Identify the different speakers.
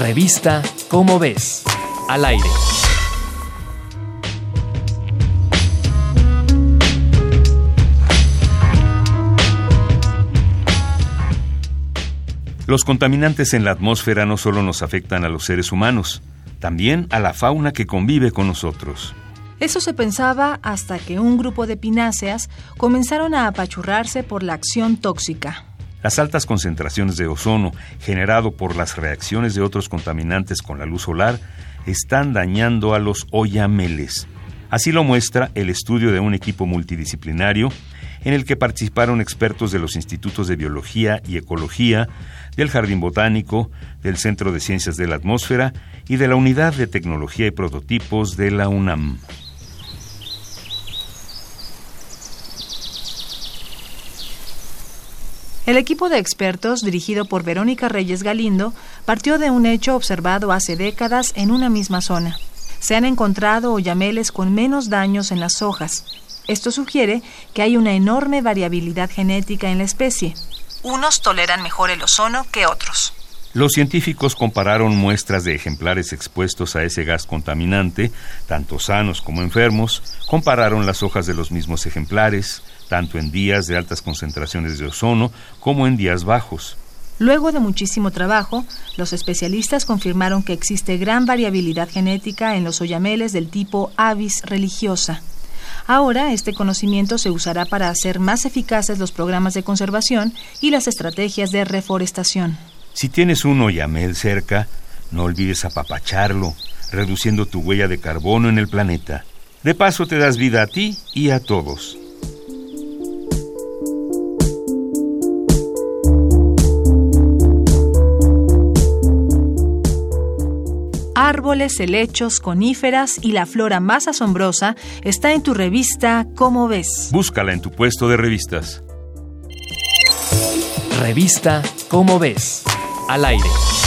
Speaker 1: Revista Cómo ves. Al aire.
Speaker 2: Los contaminantes en la atmósfera no solo nos afectan a los seres humanos, también a la fauna que convive con nosotros.
Speaker 3: Eso se pensaba hasta que un grupo de pináceas comenzaron a apachurrarse por la acción tóxica.
Speaker 2: Las altas concentraciones de ozono, generado por las reacciones de otros contaminantes con la luz solar, están dañando a los oyameles. Así lo muestra el estudio de un equipo multidisciplinario en el que participaron expertos de los institutos de biología y ecología, del Jardín Botánico, del Centro de Ciencias de la Atmósfera y de la Unidad de Tecnología y Prototipos de la UNAM.
Speaker 3: El equipo de expertos, dirigido por Verónica Reyes Galindo, partió de un hecho observado hace décadas en una misma zona. Se han encontrado oyameles con menos daños en las hojas. Esto sugiere que hay una enorme variabilidad genética en la especie. Unos toleran mejor el ozono que otros.
Speaker 2: Los científicos compararon muestras de ejemplares expuestos a ese gas contaminante, tanto sanos como enfermos, compararon las hojas de los mismos ejemplares, tanto en días de altas concentraciones de ozono como en días bajos.
Speaker 3: Luego de muchísimo trabajo, los especialistas confirmaron que existe gran variabilidad genética en los oyameles del tipo Avis religiosa. Ahora este conocimiento se usará para hacer más eficaces los programas de conservación y las estrategias de reforestación.
Speaker 2: Si tienes un oyamel cerca, no olvides apapacharlo, reduciendo tu huella de carbono en el planeta. De paso te das vida a ti y a todos.
Speaker 3: árboles, helechos, coníferas y la flora más asombrosa está en tu revista Cómo ves.
Speaker 2: Búscala en tu puesto de revistas.
Speaker 1: Revista Cómo ves. Al aire.